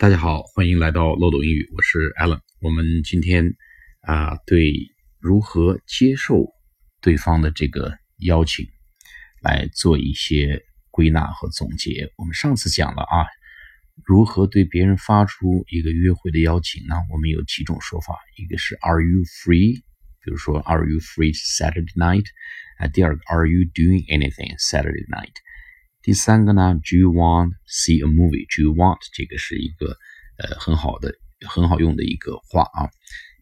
大家好，欢迎来到漏斗英语，我是 Alan。我们今天啊，对如何接受对方的这个邀请来做一些归纳和总结。我们上次讲了啊，如何对别人发出一个约会的邀请呢？我们有几种说法，一个是 Are you free？比如说 Are you free Saturday night？啊，第二个 Are you doing anything Saturday night？第三个呢，Do you want see a movie？Do you want 这个是一个呃很好的、很好用的一个话啊。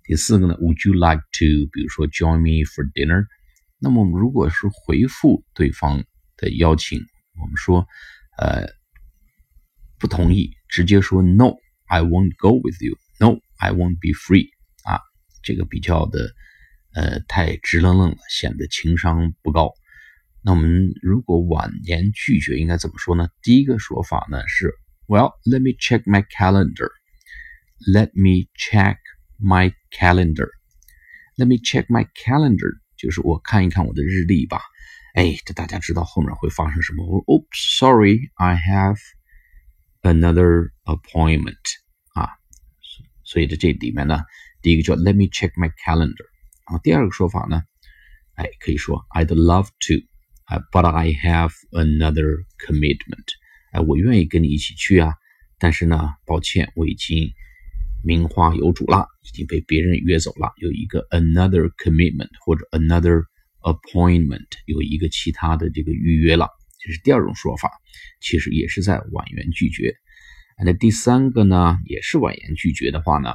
第四个呢，Would you like to？比如说 Join me for dinner？那么我们如果是回复对方的邀请，我们说呃不同意，直接说 No，I won't go with you。No，I won't be free。啊，这个比较的呃太直愣愣了，显得情商不高。那我们如果婉言拒绝应该怎么说呢？第一个说法呢是，Well, let me check my calendar. Let me check my calendar. Let me check my calendar，就是我看一看我的日历吧。哎，这大家知道后面会发生什么？Oops, sorry, I have another appointment. 啊，所以在这里面呢，第一个叫 Let me check my calendar。啊，第二个说法呢，哎，可以说 I'd love to。啊，But I have another commitment。哎，我愿意跟你一起去啊，但是呢，抱歉，我已经名花有主了，已经被别人约走了，有一个 another commitment 或者 another appointment，有一个其他的这个预约了。这是第二种说法，其实也是在婉言拒绝。那第三个呢，也是婉言拒绝的话呢，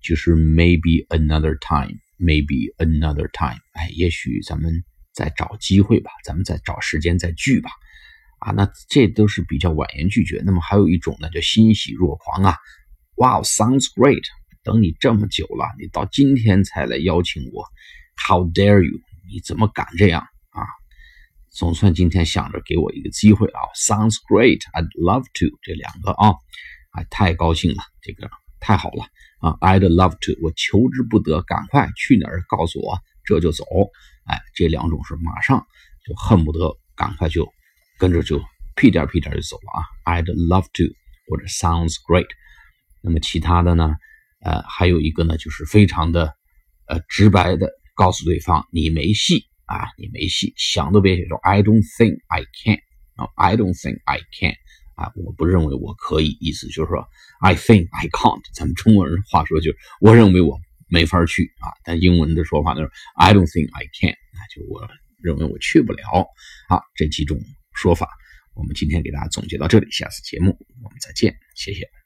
就是 maybe another time，maybe another time。哎，也许咱们。再找机会吧，咱们再找时间再聚吧，啊，那这都是比较婉言拒绝。那么还有一种呢，叫欣喜若狂啊，Wow sounds great！等你这么久了，你到今天才来邀请我，How dare you！你怎么敢这样啊？总算今天想着给我一个机会啊，Sounds great！I'd love to！这两个啊，啊，太高兴了，这个太好了啊，I'd love to！我求之不得，赶快去哪儿告诉我，这就走。哎，这两种是马上就恨不得赶快就跟着就屁颠屁颠就走了啊！I'd love to 或者 sounds great。那么其他的呢？呃，还有一个呢，就是非常的呃直白的告诉对方你没戏啊，你没戏，想都别想说 I don't think I can 啊，I don't think I can 啊，我不认为我可以，意思就是说 I think I can't。咱们中国人话说就是我认为我。没法去啊，但英文的说法呢是 I don't think I can，那就我认为我去不了啊。这几种说法，我们今天给大家总结到这里，下次节目我们再见，谢谢。